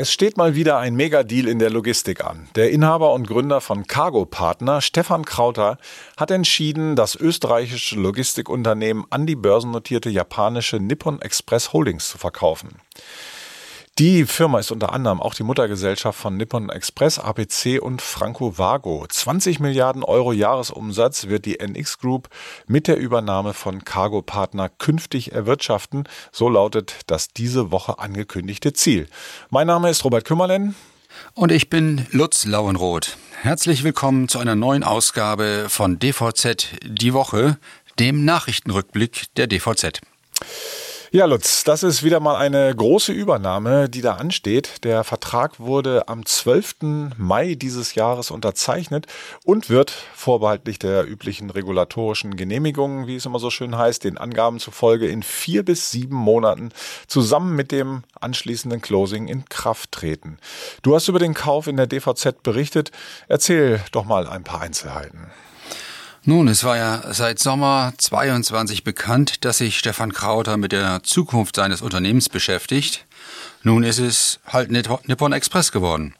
Es steht mal wieder ein Megadeal in der Logistik an. Der Inhaber und Gründer von Cargo Partner, Stefan Krauter, hat entschieden, das österreichische Logistikunternehmen an die börsennotierte japanische Nippon Express Holdings zu verkaufen. Die Firma ist unter anderem auch die Muttergesellschaft von Nippon Express, APC und Franco Vago. 20 Milliarden Euro Jahresumsatz wird die NX Group mit der Übernahme von Cargo Partner künftig erwirtschaften. So lautet das diese Woche angekündigte Ziel. Mein Name ist Robert Kümmerlen. Und ich bin Lutz Lauenroth. Herzlich willkommen zu einer neuen Ausgabe von DVZ Die Woche, dem Nachrichtenrückblick der DVZ. Ja, Lutz, das ist wieder mal eine große Übernahme, die da ansteht. Der Vertrag wurde am 12. Mai dieses Jahres unterzeichnet und wird vorbehaltlich der üblichen regulatorischen Genehmigungen, wie es immer so schön heißt, den Angaben zufolge in vier bis sieben Monaten zusammen mit dem anschließenden Closing in Kraft treten. Du hast über den Kauf in der DVZ berichtet. Erzähl doch mal ein paar Einzelheiten. Nun, es war ja seit Sommer 22 bekannt, dass sich Stefan Krauter mit der Zukunft seines Unternehmens beschäftigt. Nun ist es halt Nippon Express geworden.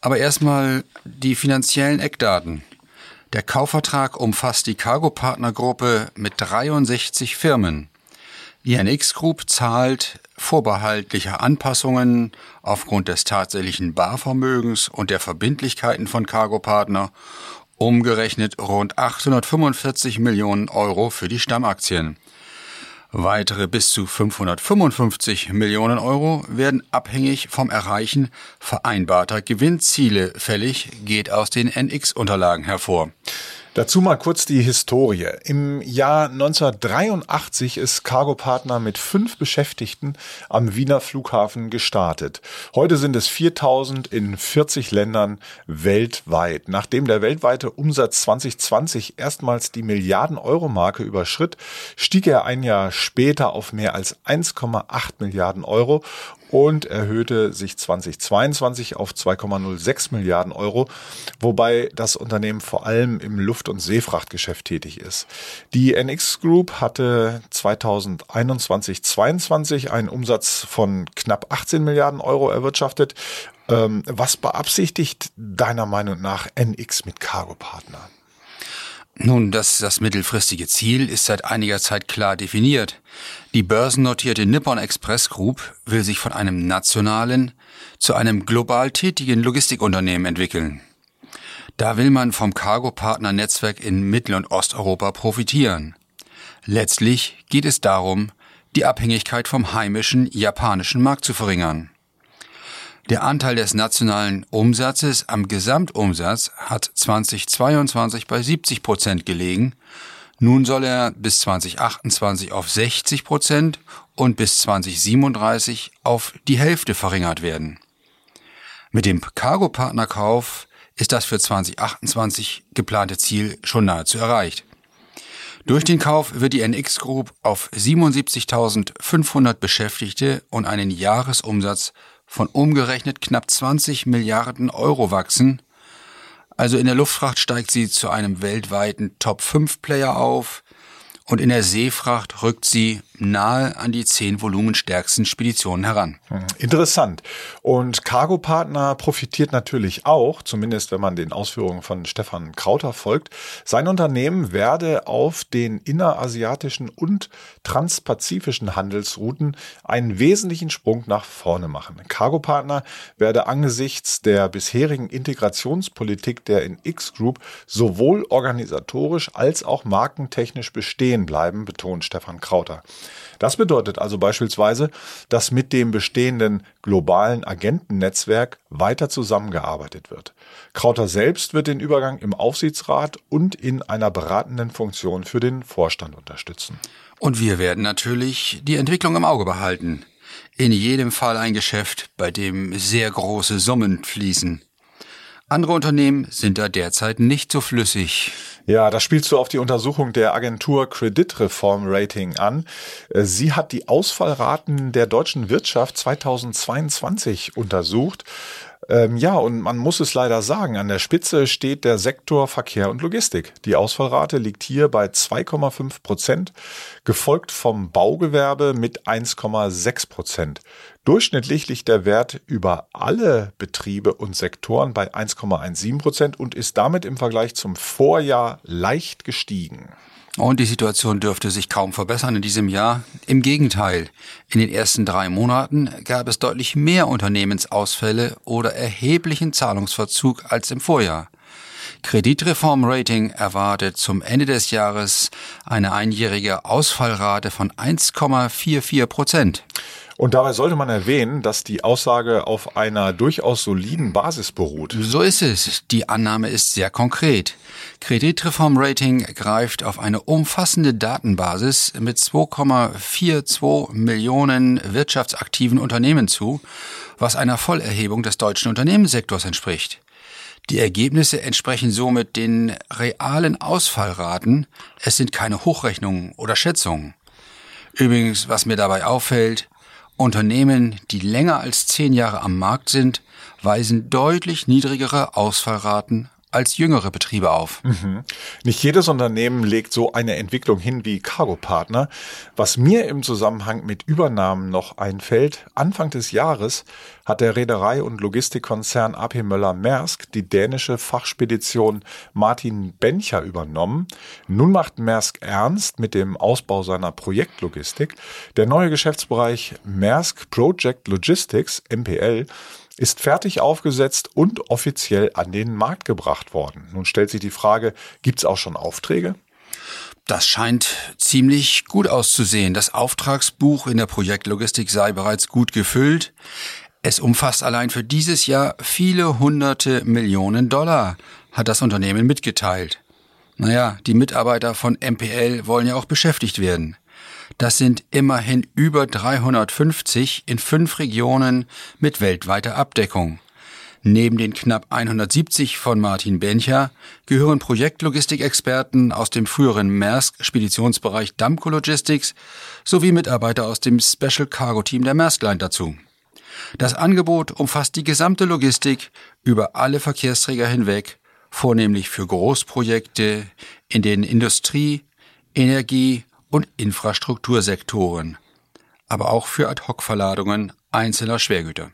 Aber erstmal die finanziellen Eckdaten. Der Kaufvertrag umfasst die Cargo-Partner-Gruppe mit 63 Firmen. Die NX Group zahlt vorbehaltliche Anpassungen aufgrund des tatsächlichen Barvermögens und der Verbindlichkeiten von Cargo Partner umgerechnet rund 845 Millionen Euro für die Stammaktien. Weitere bis zu 555 Millionen Euro werden abhängig vom Erreichen vereinbarter Gewinnziele fällig, geht aus den NX-Unterlagen hervor. Dazu mal kurz die Historie. Im Jahr 1983 ist Cargo Partner mit fünf Beschäftigten am Wiener Flughafen gestartet. Heute sind es 4000 in 40 Ländern weltweit. Nachdem der weltweite Umsatz 2020 erstmals die Milliarden-Euro-Marke überschritt, stieg er ein Jahr später auf mehr als 1,8 Milliarden Euro und erhöhte sich 2022 auf 2,06 Milliarden Euro, wobei das Unternehmen vor allem im Luft- und Seefrachtgeschäft tätig ist. Die NX Group hatte 2021-22 einen Umsatz von knapp 18 Milliarden Euro erwirtschaftet. Ähm, was beabsichtigt deiner Meinung nach NX mit Cargo Partner? Nun, das, das mittelfristige Ziel ist seit einiger Zeit klar definiert. Die börsennotierte Nippon Express Group will sich von einem nationalen zu einem global tätigen Logistikunternehmen entwickeln. Da will man vom Cargo-Partner-Netzwerk in Mittel- und Osteuropa profitieren. Letztlich geht es darum, die Abhängigkeit vom heimischen japanischen Markt zu verringern. Der Anteil des nationalen Umsatzes am Gesamtumsatz hat 2022 bei 70 Prozent gelegen. Nun soll er bis 2028 auf 60 Prozent und bis 2037 auf die Hälfte verringert werden. Mit dem Cargo-Partnerkauf ist das für 2028 geplante Ziel schon nahezu erreicht. Durch den Kauf wird die NX Group auf 77.500 Beschäftigte und einen Jahresumsatz von umgerechnet knapp 20 Milliarden Euro wachsen. Also in der Luftfracht steigt sie zu einem weltweiten Top-5-Player auf und in der Seefracht rückt sie nahe an die zehn volumenstärksten Speditionen heran. Hm, interessant. Und Cargo Partner profitiert natürlich auch, zumindest wenn man den Ausführungen von Stefan Krauter folgt. Sein Unternehmen werde auf den innerasiatischen und transpazifischen Handelsrouten einen wesentlichen Sprung nach vorne machen. Cargo Partner werde angesichts der bisherigen Integrationspolitik der X Group sowohl organisatorisch als auch markentechnisch bestehen bleiben, betont Stefan Krauter. Das bedeutet also beispielsweise, dass mit dem bestehenden globalen Agentennetzwerk weiter zusammengearbeitet wird. Krauter selbst wird den Übergang im Aufsichtsrat und in einer beratenden Funktion für den Vorstand unterstützen. Und wir werden natürlich die Entwicklung im Auge behalten. In jedem Fall ein Geschäft, bei dem sehr große Summen fließen. Andere Unternehmen sind da derzeit nicht so flüssig. Ja, da spielst du auf die Untersuchung der Agentur Kreditreform Rating an. Äh, sie hat die Ausfallraten der deutschen Wirtschaft 2022 untersucht. Ähm, ja, und man muss es leider sagen, an der Spitze steht der Sektor Verkehr und Logistik. Die Ausfallrate liegt hier bei 2,5 Prozent, gefolgt vom Baugewerbe mit 1,6 Prozent. Durchschnittlich liegt der Wert über alle Betriebe und Sektoren bei 1,17 Prozent und ist damit im Vergleich zum Vorjahr leicht gestiegen. Und die Situation dürfte sich kaum verbessern in diesem Jahr. Im Gegenteil, in den ersten drei Monaten gab es deutlich mehr Unternehmensausfälle oder erheblichen Zahlungsverzug als im Vorjahr. Kreditreform Rating erwartet zum Ende des Jahres eine einjährige Ausfallrate von 1,44 Prozent. Und dabei sollte man erwähnen, dass die Aussage auf einer durchaus soliden Basis beruht. So ist es. Die Annahme ist sehr konkret. Kreditreform-Rating greift auf eine umfassende Datenbasis mit 2,42 Millionen wirtschaftsaktiven Unternehmen zu, was einer Vollerhebung des deutschen Unternehmenssektors entspricht. Die Ergebnisse entsprechen somit den realen Ausfallraten. Es sind keine Hochrechnungen oder Schätzungen. Übrigens, was mir dabei auffällt, Unternehmen, die länger als zehn Jahre am Markt sind, weisen deutlich niedrigere Ausfallraten als jüngere Betriebe auf. Mhm. Nicht jedes Unternehmen legt so eine Entwicklung hin wie Cargo Partner. Was mir im Zusammenhang mit Übernahmen noch einfällt, Anfang des Jahres hat der Reederei- und Logistikkonzern AP Möller-Maersk die dänische Fachspedition Martin Bencher übernommen. Nun macht Maersk ernst mit dem Ausbau seiner Projektlogistik. Der neue Geschäftsbereich Maersk Project Logistics, MPL, ist fertig aufgesetzt und offiziell an den Markt gebracht worden. Nun stellt sich die Frage, gibt es auch schon Aufträge? Das scheint ziemlich gut auszusehen. Das Auftragsbuch in der Projektlogistik sei bereits gut gefüllt. Es umfasst allein für dieses Jahr viele hunderte Millionen Dollar, hat das Unternehmen mitgeteilt. Naja, die Mitarbeiter von MPL wollen ja auch beschäftigt werden. Das sind immerhin über 350 in fünf Regionen mit weltweiter Abdeckung. Neben den knapp 170 von Martin Bencher gehören Projektlogistikexperten aus dem früheren Maersk Speditionsbereich Damco Logistics sowie Mitarbeiter aus dem Special Cargo Team der Maersk Line dazu. Das Angebot umfasst die gesamte Logistik über alle Verkehrsträger hinweg, vornehmlich für Großprojekte in den Industrie, Energie und Infrastruktursektoren, aber auch für Ad-hoc-Verladungen einzelner Schwergüter.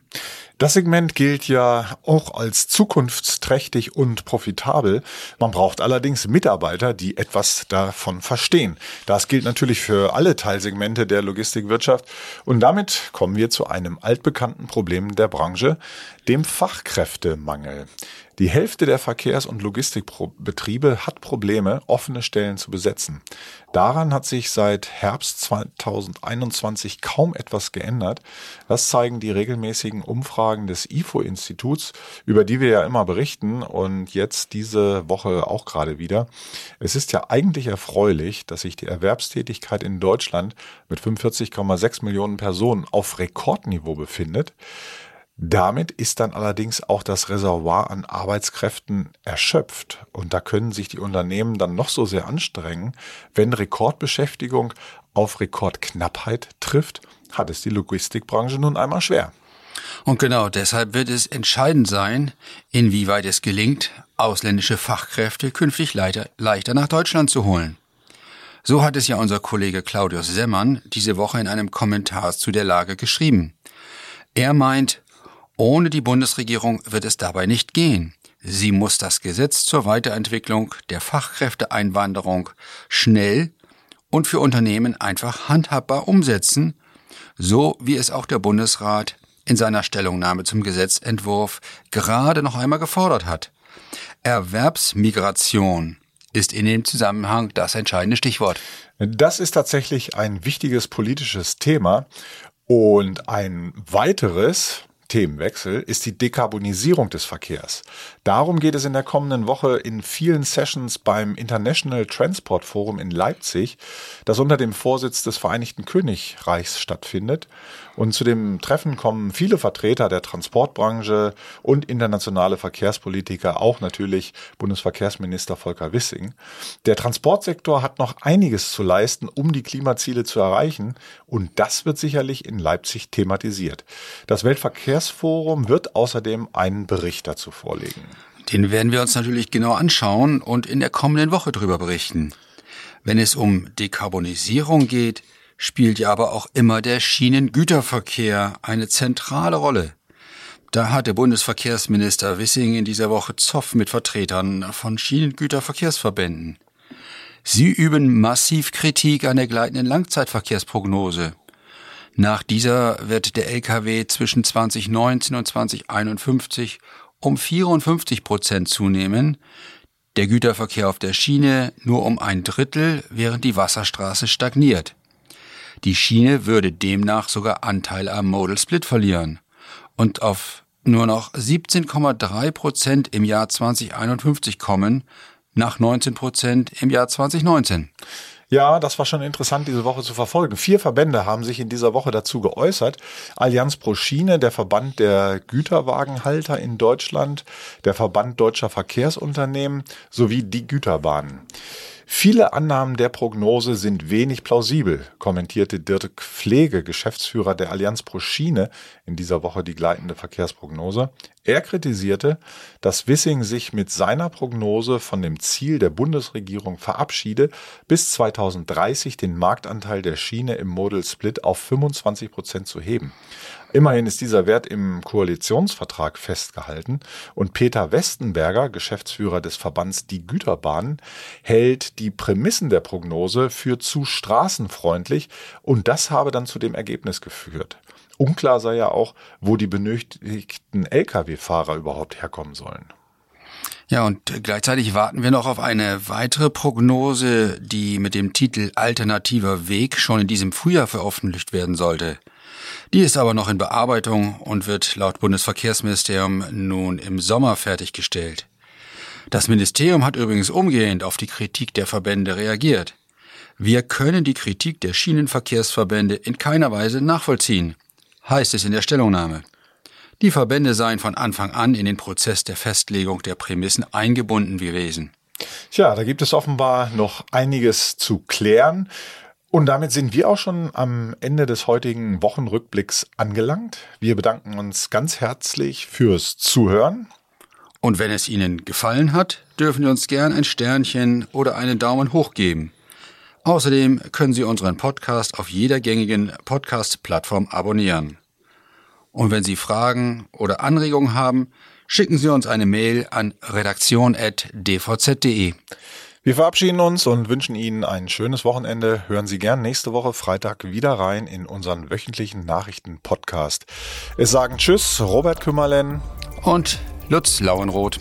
Das Segment gilt ja auch als zukunftsträchtig und profitabel. Man braucht allerdings Mitarbeiter, die etwas davon verstehen. Das gilt natürlich für alle Teilsegmente der Logistikwirtschaft. Und damit kommen wir zu einem altbekannten Problem der Branche, dem Fachkräftemangel. Die Hälfte der Verkehrs- und Logistikbetriebe hat Probleme, offene Stellen zu besetzen. Daran hat sich seit Herbst 2021 kaum etwas geändert. Das zeigen die regelmäßigen Umfragen des IFO-Instituts, über die wir ja immer berichten und jetzt diese Woche auch gerade wieder. Es ist ja eigentlich erfreulich, dass sich die Erwerbstätigkeit in Deutschland mit 45,6 Millionen Personen auf Rekordniveau befindet. Damit ist dann allerdings auch das Reservoir an Arbeitskräften erschöpft. Und da können sich die Unternehmen dann noch so sehr anstrengen. Wenn Rekordbeschäftigung auf Rekordknappheit trifft, hat es die Logistikbranche nun einmal schwer. Und genau deshalb wird es entscheidend sein, inwieweit es gelingt, ausländische Fachkräfte künftig leichter, leichter nach Deutschland zu holen. So hat es ja unser Kollege Claudius Semmern diese Woche in einem Kommentar zu der Lage geschrieben. Er meint, ohne die Bundesregierung wird es dabei nicht gehen. Sie muss das Gesetz zur Weiterentwicklung der Fachkräfteeinwanderung schnell und für Unternehmen einfach handhabbar umsetzen, so wie es auch der Bundesrat in seiner Stellungnahme zum Gesetzentwurf gerade noch einmal gefordert hat. Erwerbsmigration ist in dem Zusammenhang das entscheidende Stichwort. Das ist tatsächlich ein wichtiges politisches Thema und ein weiteres, Themenwechsel ist die Dekarbonisierung des Verkehrs. Darum geht es in der kommenden Woche in vielen Sessions beim International Transport Forum in Leipzig, das unter dem Vorsitz des Vereinigten Königreichs stattfindet. Und zu dem Treffen kommen viele Vertreter der Transportbranche und internationale Verkehrspolitiker, auch natürlich Bundesverkehrsminister Volker Wissing. Der Transportsektor hat noch einiges zu leisten, um die Klimaziele zu erreichen. Und das wird sicherlich in Leipzig thematisiert. Das Weltverkehrs Verkehrsforum wird außerdem einen Bericht dazu vorlegen. Den werden wir uns natürlich genau anschauen und in der kommenden Woche darüber berichten. Wenn es um Dekarbonisierung geht, spielt ja aber auch immer der Schienengüterverkehr eine zentrale Rolle. Da hat der Bundesverkehrsminister Wissing in dieser Woche Zoff mit Vertretern von Schienengüterverkehrsverbänden. Sie üben massiv Kritik an der gleitenden Langzeitverkehrsprognose. Nach dieser wird der Lkw zwischen 2019 und 2051 um 54 Prozent zunehmen, der Güterverkehr auf der Schiene nur um ein Drittel, während die Wasserstraße stagniert. Die Schiene würde demnach sogar Anteil am Modal Split verlieren und auf nur noch 17,3 Prozent im Jahr 2051 kommen, nach 19 Prozent im Jahr 2019. Ja, das war schon interessant, diese Woche zu verfolgen. Vier Verbände haben sich in dieser Woche dazu geäußert. Allianz Pro Schiene, der Verband der Güterwagenhalter in Deutschland, der Verband deutscher Verkehrsunternehmen sowie die Güterbahnen. Viele Annahmen der Prognose sind wenig plausibel, kommentierte Dirk Pflege, Geschäftsführer der Allianz Pro Schiene, in dieser Woche die gleitende Verkehrsprognose. Er kritisierte, dass Wissing sich mit seiner Prognose von dem Ziel der Bundesregierung verabschiede, bis 2030 den Marktanteil der Schiene im Model Split auf 25 Prozent zu heben. Immerhin ist dieser Wert im Koalitionsvertrag festgehalten und Peter Westenberger, Geschäftsführer des Verbands Die Güterbahnen, hält die Prämissen der Prognose für zu straßenfreundlich und das habe dann zu dem Ergebnis geführt. Unklar sei ja auch, wo die benötigten Lkw-Fahrer überhaupt herkommen sollen. Ja, und gleichzeitig warten wir noch auf eine weitere Prognose, die mit dem Titel Alternativer Weg schon in diesem Frühjahr veröffentlicht werden sollte. Die ist aber noch in Bearbeitung und wird laut Bundesverkehrsministerium nun im Sommer fertiggestellt. Das Ministerium hat übrigens umgehend auf die Kritik der Verbände reagiert. Wir können die Kritik der Schienenverkehrsverbände in keiner Weise nachvollziehen heißt es in der Stellungnahme. Die Verbände seien von Anfang an in den Prozess der Festlegung der Prämissen eingebunden gewesen. Tja, da gibt es offenbar noch einiges zu klären. Und damit sind wir auch schon am Ende des heutigen Wochenrückblicks angelangt. Wir bedanken uns ganz herzlich fürs Zuhören. Und wenn es Ihnen gefallen hat, dürfen Sie uns gern ein Sternchen oder einen Daumen hoch geben. Außerdem können Sie unseren Podcast auf jeder gängigen Podcast-Plattform abonnieren. Und wenn Sie Fragen oder Anregungen haben, schicken Sie uns eine Mail an redaktion.dvz.de. Wir verabschieden uns und wünschen Ihnen ein schönes Wochenende. Hören Sie gern nächste Woche Freitag wieder rein in unseren wöchentlichen Nachrichten-Podcast. Es sagen Tschüss, Robert Kümmerlen und Lutz Lauenroth.